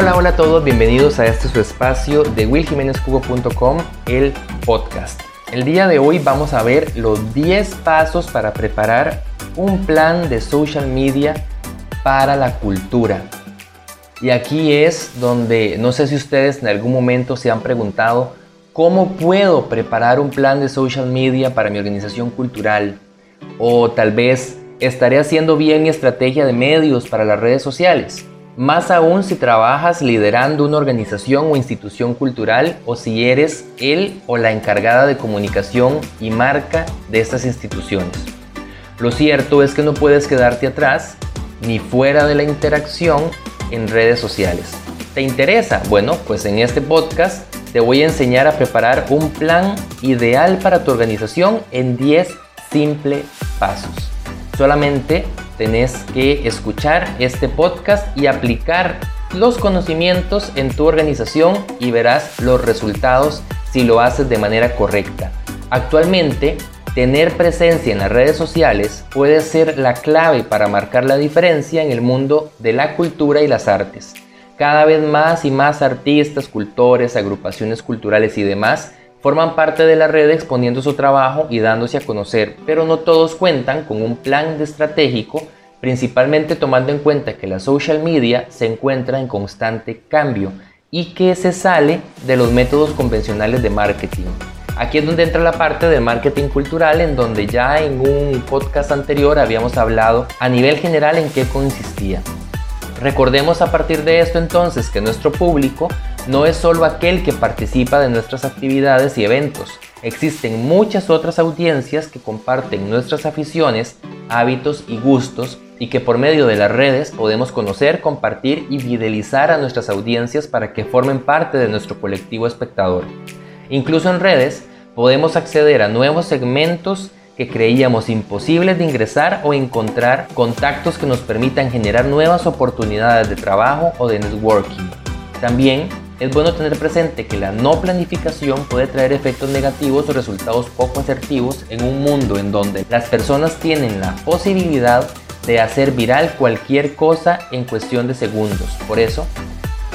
Hola, hola a todos, bienvenidos a este su espacio de willjimenezcubo.com, el podcast. El día de hoy vamos a ver los 10 pasos para preparar un plan de social media para la cultura. Y aquí es donde no sé si ustedes en algún momento se han preguntado cómo puedo preparar un plan de social media para mi organización cultural. O tal vez estaré haciendo bien mi estrategia de medios para las redes sociales. Más aún si trabajas liderando una organización o institución cultural o si eres el o la encargada de comunicación y marca de estas instituciones. Lo cierto es que no puedes quedarte atrás ni fuera de la interacción en redes sociales. ¿Te interesa? Bueno, pues en este podcast te voy a enseñar a preparar un plan ideal para tu organización en 10 simples pasos. Solamente tenés que escuchar este podcast y aplicar los conocimientos en tu organización y verás los resultados si lo haces de manera correcta. Actualmente, tener presencia en las redes sociales puede ser la clave para marcar la diferencia en el mundo de la cultura y las artes. Cada vez más y más artistas, cultores, agrupaciones culturales y demás forman parte de la red exponiendo su trabajo y dándose a conocer, pero no todos cuentan con un plan de estratégico, principalmente tomando en cuenta que la social media se encuentra en constante cambio y que se sale de los métodos convencionales de marketing. Aquí es donde entra la parte del marketing cultural, en donde ya en un podcast anterior habíamos hablado a nivel general en qué consistía. Recordemos a partir de esto entonces que nuestro público no es solo aquel que participa de nuestras actividades y eventos. Existen muchas otras audiencias que comparten nuestras aficiones, hábitos y gustos y que por medio de las redes podemos conocer, compartir y fidelizar a nuestras audiencias para que formen parte de nuestro colectivo espectador. Incluso en redes podemos acceder a nuevos segmentos que creíamos imposibles de ingresar o encontrar contactos que nos permitan generar nuevas oportunidades de trabajo o de networking. También es bueno tener presente que la no planificación puede traer efectos negativos o resultados poco asertivos en un mundo en donde las personas tienen la posibilidad de hacer viral cualquier cosa en cuestión de segundos. Por eso,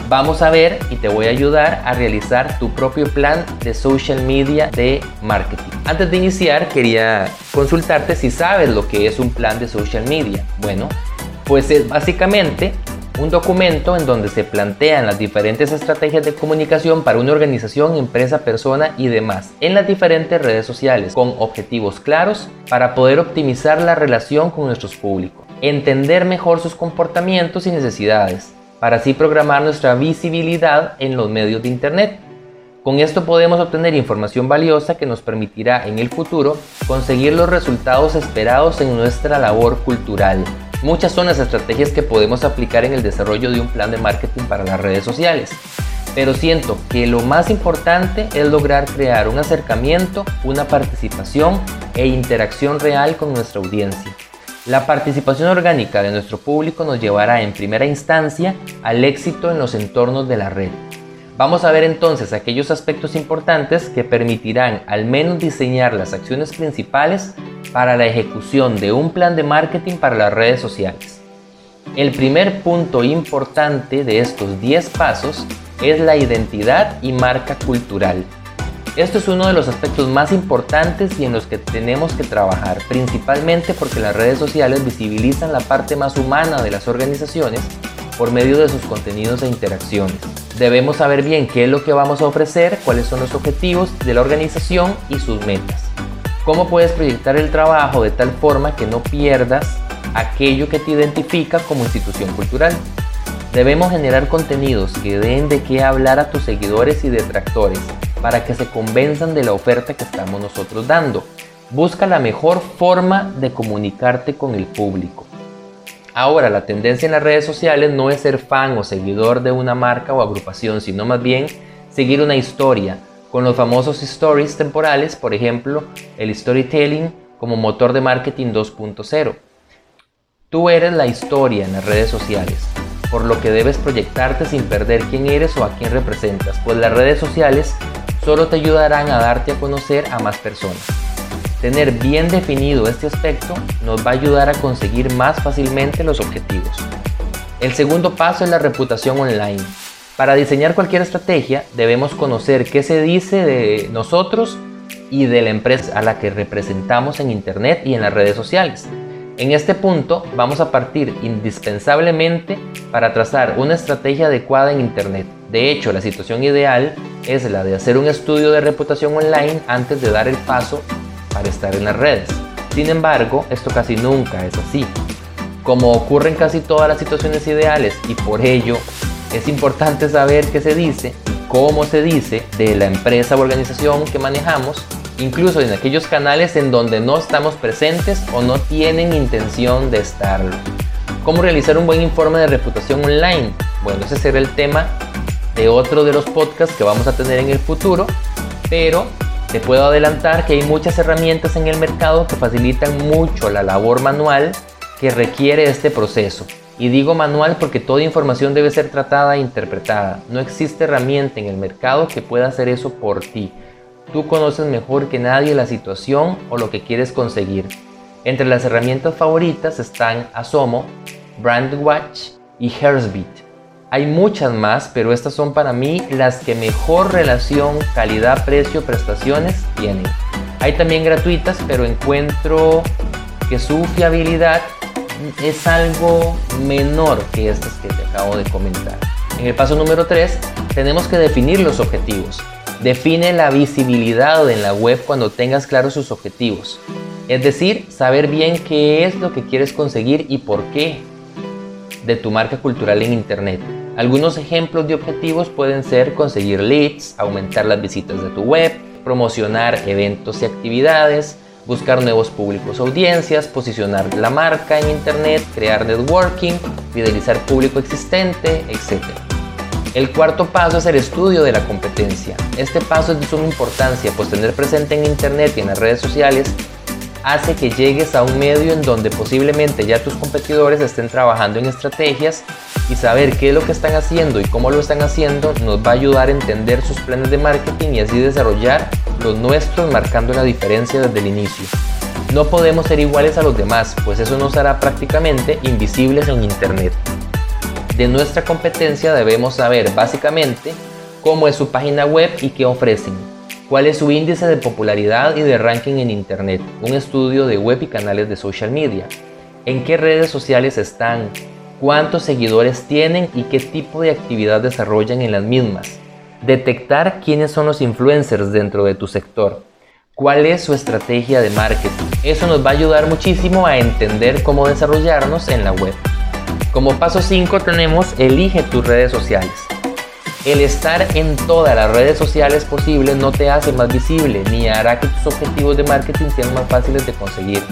vamos a ver y te voy a ayudar a realizar tu propio plan de social media de marketing. Antes de iniciar, quería consultarte si sabes lo que es un plan de social media. Bueno, pues es básicamente un documento en donde se plantean las diferentes estrategias de comunicación para una organización, empresa, persona y demás en las diferentes redes sociales con objetivos claros para poder optimizar la relación con nuestros públicos, entender mejor sus comportamientos y necesidades, para así programar nuestra visibilidad en los medios de Internet. Con esto podemos obtener información valiosa que nos permitirá en el futuro conseguir los resultados esperados en nuestra labor cultural. Muchas son las estrategias que podemos aplicar en el desarrollo de un plan de marketing para las redes sociales. Pero siento que lo más importante es lograr crear un acercamiento, una participación e interacción real con nuestra audiencia. La participación orgánica de nuestro público nos llevará en primera instancia al éxito en los entornos de la red. Vamos a ver entonces aquellos aspectos importantes que permitirán al menos diseñar las acciones principales para la ejecución de un plan de marketing para las redes sociales. El primer punto importante de estos 10 pasos es la identidad y marca cultural. Esto es uno de los aspectos más importantes y en los que tenemos que trabajar, principalmente porque las redes sociales visibilizan la parte más humana de las organizaciones por medio de sus contenidos e interacciones. Debemos saber bien qué es lo que vamos a ofrecer, cuáles son los objetivos de la organización y sus metas. ¿Cómo puedes proyectar el trabajo de tal forma que no pierdas aquello que te identifica como institución cultural? Debemos generar contenidos que den de qué hablar a tus seguidores y detractores para que se convenzan de la oferta que estamos nosotros dando. Busca la mejor forma de comunicarte con el público. Ahora, la tendencia en las redes sociales no es ser fan o seguidor de una marca o agrupación, sino más bien seguir una historia, con los famosos stories temporales, por ejemplo, el storytelling como motor de marketing 2.0. Tú eres la historia en las redes sociales, por lo que debes proyectarte sin perder quién eres o a quién representas, pues las redes sociales solo te ayudarán a darte a conocer a más personas. Tener bien definido este aspecto nos va a ayudar a conseguir más fácilmente los objetivos. El segundo paso es la reputación online. Para diseñar cualquier estrategia debemos conocer qué se dice de nosotros y de la empresa a la que representamos en Internet y en las redes sociales. En este punto vamos a partir indispensablemente para trazar una estrategia adecuada en Internet. De hecho, la situación ideal es la de hacer un estudio de reputación online antes de dar el paso para estar en las redes. Sin embargo, esto casi nunca es así. Como ocurre en casi todas las situaciones ideales y por ello es importante saber qué se dice cómo se dice de la empresa o organización que manejamos incluso en aquellos canales en donde no estamos presentes o no tienen intención de estarlo. ¿Cómo realizar un buen informe de reputación online? Bueno, ese será el tema de otro de los podcasts que vamos a tener en el futuro, pero te puedo adelantar que hay muchas herramientas en el mercado que facilitan mucho la labor manual que requiere este proceso. Y digo manual porque toda información debe ser tratada e interpretada. No existe herramienta en el mercado que pueda hacer eso por ti. Tú conoces mejor que nadie la situación o lo que quieres conseguir. Entre las herramientas favoritas están Asomo, Brandwatch y Herzbeat. Hay muchas más, pero estas son para mí las que mejor relación calidad-precio-prestaciones tienen. Hay también gratuitas, pero encuentro que su fiabilidad es algo menor que estas que te acabo de comentar. En el paso número 3 tenemos que definir los objetivos. Define la visibilidad en la web cuando tengas claros sus objetivos. Es decir, saber bien qué es lo que quieres conseguir y por qué de tu marca cultural en Internet. Algunos ejemplos de objetivos pueden ser conseguir leads, aumentar las visitas de tu web, promocionar eventos y actividades, buscar nuevos públicos audiencias, posicionar la marca en Internet, crear networking, fidelizar público existente, etc. El cuarto paso es el estudio de la competencia. Este paso es de suma importancia, pues tener presente en Internet y en las redes sociales hace que llegues a un medio en donde posiblemente ya tus competidores estén trabajando en estrategias y saber qué es lo que están haciendo y cómo lo están haciendo nos va a ayudar a entender sus planes de marketing y así desarrollar los nuestros marcando la diferencia desde el inicio. No podemos ser iguales a los demás, pues eso nos hará prácticamente invisibles en Internet de nuestra competencia debemos saber básicamente cómo es su página web y qué ofrecen, cuál es su índice de popularidad y de ranking en Internet, un estudio de web y canales de social media, en qué redes sociales están, cuántos seguidores tienen y qué tipo de actividad desarrollan en las mismas, detectar quiénes son los influencers dentro de tu sector, cuál es su estrategia de marketing. Eso nos va a ayudar muchísimo a entender cómo desarrollarnos en la web. Como paso 5 tenemos elige tus redes sociales. El estar en todas las redes sociales posibles no te hace más visible ni hará que tus objetivos de marketing sean más fáciles de conseguir.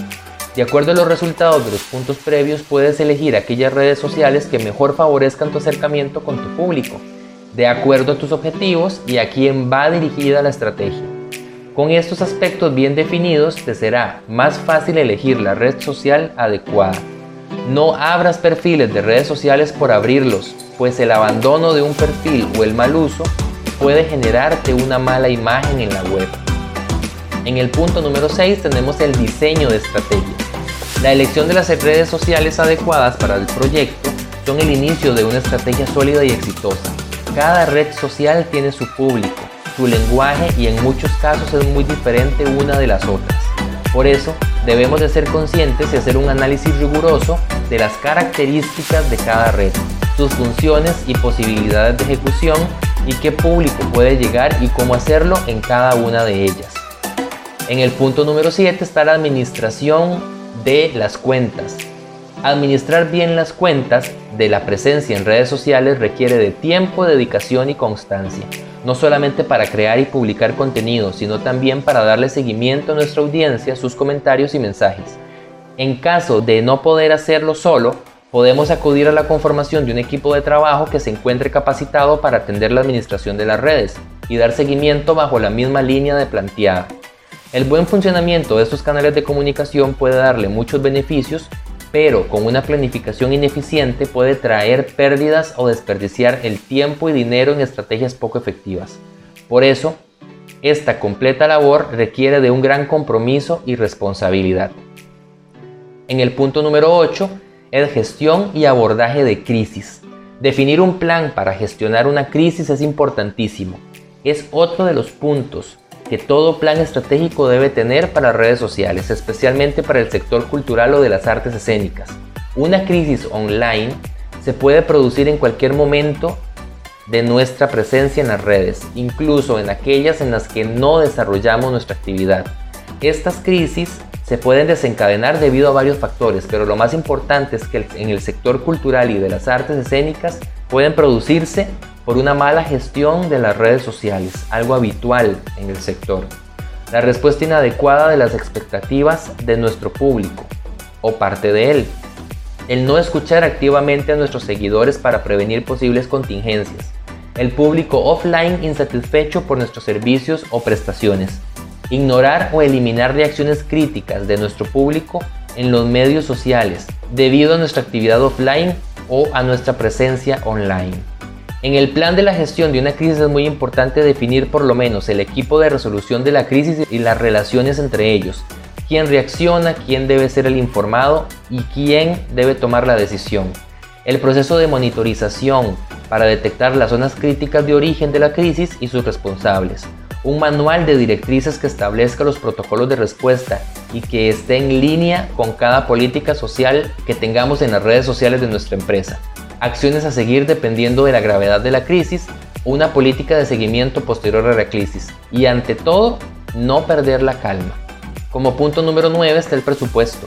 De acuerdo a los resultados de los puntos previos, puedes elegir aquellas redes sociales que mejor favorezcan tu acercamiento con tu público, de acuerdo a tus objetivos y a quién va dirigida la estrategia. Con estos aspectos bien definidos, te será más fácil elegir la red social adecuada. No abras perfiles de redes sociales por abrirlos, pues el abandono de un perfil o el mal uso puede generarte una mala imagen en la web. En el punto número 6 tenemos el diseño de estrategia. La elección de las redes sociales adecuadas para el proyecto son el inicio de una estrategia sólida y exitosa. Cada red social tiene su público, su lenguaje y en muchos casos es muy diferente una de las otras. Por eso, debemos de ser conscientes y hacer un análisis riguroso de las características de cada red, sus funciones y posibilidades de ejecución y qué público puede llegar y cómo hacerlo en cada una de ellas. En el punto número 7 está la administración de las cuentas. Administrar bien las cuentas de la presencia en redes sociales requiere de tiempo, dedicación y constancia no solamente para crear y publicar contenido, sino también para darle seguimiento a nuestra audiencia, sus comentarios y mensajes. En caso de no poder hacerlo solo, podemos acudir a la conformación de un equipo de trabajo que se encuentre capacitado para atender la administración de las redes y dar seguimiento bajo la misma línea de planteada. El buen funcionamiento de estos canales de comunicación puede darle muchos beneficios pero con una planificación ineficiente puede traer pérdidas o desperdiciar el tiempo y dinero en estrategias poco efectivas. Por eso, esta completa labor requiere de un gran compromiso y responsabilidad. En el punto número 8 es gestión y abordaje de crisis. Definir un plan para gestionar una crisis es importantísimo. Es otro de los puntos que todo plan estratégico debe tener para redes sociales, especialmente para el sector cultural o de las artes escénicas. Una crisis online se puede producir en cualquier momento de nuestra presencia en las redes, incluso en aquellas en las que no desarrollamos nuestra actividad. Estas crisis se pueden desencadenar debido a varios factores, pero lo más importante es que en el sector cultural y de las artes escénicas pueden producirse por una mala gestión de las redes sociales, algo habitual en el sector. La respuesta inadecuada de las expectativas de nuestro público o parte de él. El no escuchar activamente a nuestros seguidores para prevenir posibles contingencias. El público offline insatisfecho por nuestros servicios o prestaciones ignorar o eliminar reacciones críticas de nuestro público en los medios sociales debido a nuestra actividad offline o a nuestra presencia online. En el plan de la gestión de una crisis es muy importante definir por lo menos el equipo de resolución de la crisis y las relaciones entre ellos, quién reacciona, quién debe ser el informado y quién debe tomar la decisión. El proceso de monitorización para detectar las zonas críticas de origen de la crisis y sus responsables un manual de directrices que establezca los protocolos de respuesta y que esté en línea con cada política social que tengamos en las redes sociales de nuestra empresa. Acciones a seguir dependiendo de la gravedad de la crisis, una política de seguimiento posterior a la crisis y ante todo, no perder la calma. Como punto número 9 está el presupuesto.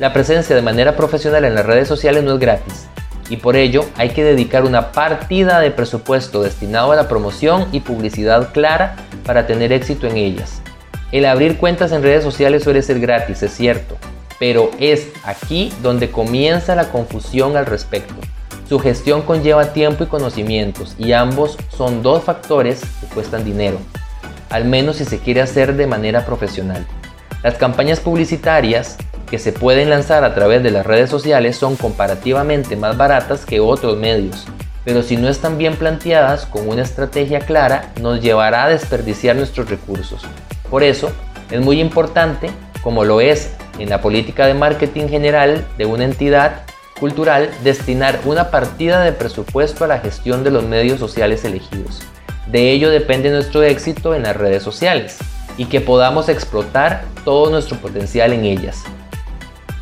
La presencia de manera profesional en las redes sociales no es gratis y por ello hay que dedicar una partida de presupuesto destinado a la promoción y publicidad clara para tener éxito en ellas. El abrir cuentas en redes sociales suele ser gratis, es cierto, pero es aquí donde comienza la confusión al respecto. Su gestión conlleva tiempo y conocimientos y ambos son dos factores que cuestan dinero, al menos si se quiere hacer de manera profesional. Las campañas publicitarias que se pueden lanzar a través de las redes sociales son comparativamente más baratas que otros medios, pero si no están bien planteadas con una estrategia clara, nos llevará a desperdiciar nuestros recursos. Por eso, es muy importante, como lo es en la política de marketing general de una entidad cultural, destinar una partida de presupuesto a la gestión de los medios sociales elegidos. De ello depende nuestro éxito en las redes sociales y que podamos explotar todo nuestro potencial en ellas.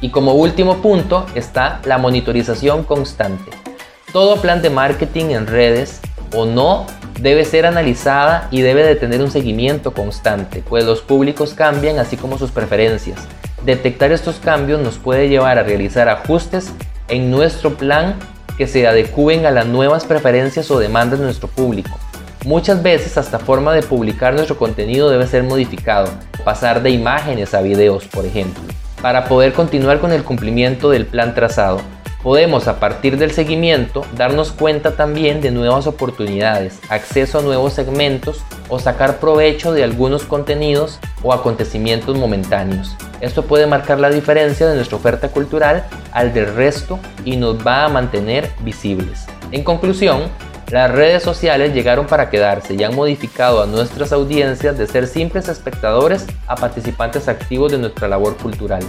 Y como último punto está la monitorización constante. Todo plan de marketing en redes o no debe ser analizada y debe de tener un seguimiento constante, pues los públicos cambian así como sus preferencias. Detectar estos cambios nos puede llevar a realizar ajustes en nuestro plan que se adecúen a las nuevas preferencias o demandas de nuestro público. Muchas veces hasta forma de publicar nuestro contenido debe ser modificado, pasar de imágenes a videos, por ejemplo, para poder continuar con el cumplimiento del plan trazado Podemos a partir del seguimiento darnos cuenta también de nuevas oportunidades, acceso a nuevos segmentos o sacar provecho de algunos contenidos o acontecimientos momentáneos. Esto puede marcar la diferencia de nuestra oferta cultural al del resto y nos va a mantener visibles. En conclusión, las redes sociales llegaron para quedarse y han modificado a nuestras audiencias de ser simples espectadores a participantes activos de nuestra labor cultural.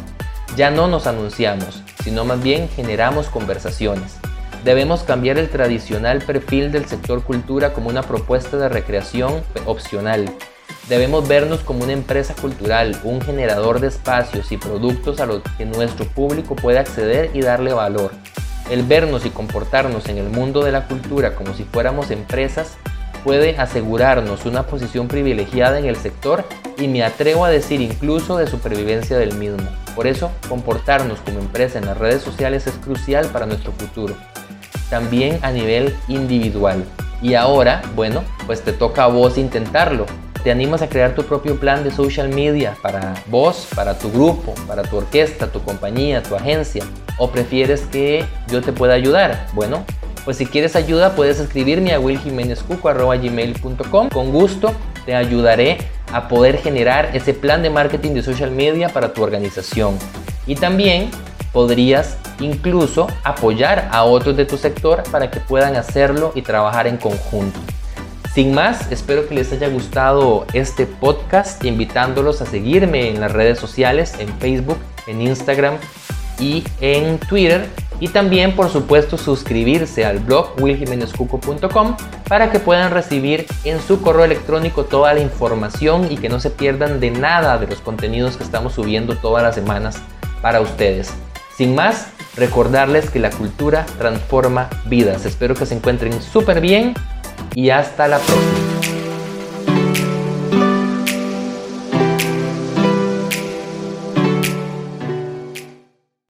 Ya no nos anunciamos, sino más bien generamos conversaciones. Debemos cambiar el tradicional perfil del sector cultura como una propuesta de recreación opcional. Debemos vernos como una empresa cultural, un generador de espacios y productos a los que nuestro público puede acceder y darle valor. El vernos y comportarnos en el mundo de la cultura como si fuéramos empresas puede asegurarnos una posición privilegiada en el sector y me atrevo a decir incluso de supervivencia del mismo. Por eso, comportarnos como empresa en las redes sociales es crucial para nuestro futuro, también a nivel individual. Y ahora, bueno, pues te toca a vos intentarlo. ¿Te animas a crear tu propio plan de social media para vos, para tu grupo, para tu orquesta, tu compañía, tu agencia? ¿O prefieres que yo te pueda ayudar? Bueno, pues si quieres ayuda puedes escribirme a willjimenezcuco.com. Con gusto te ayudaré a poder generar ese plan de marketing de social media para tu organización. Y también podrías incluso apoyar a otros de tu sector para que puedan hacerlo y trabajar en conjunto. Sin más, espero que les haya gustado este podcast, invitándolos a seguirme en las redes sociales, en Facebook, en Instagram y en Twitter y también por supuesto suscribirse al blog willjimenezcuco.com para que puedan recibir en su correo electrónico toda la información y que no se pierdan de nada de los contenidos que estamos subiendo todas las semanas para ustedes. Sin más, recordarles que la cultura transforma vidas. Espero que se encuentren súper bien y hasta la próxima.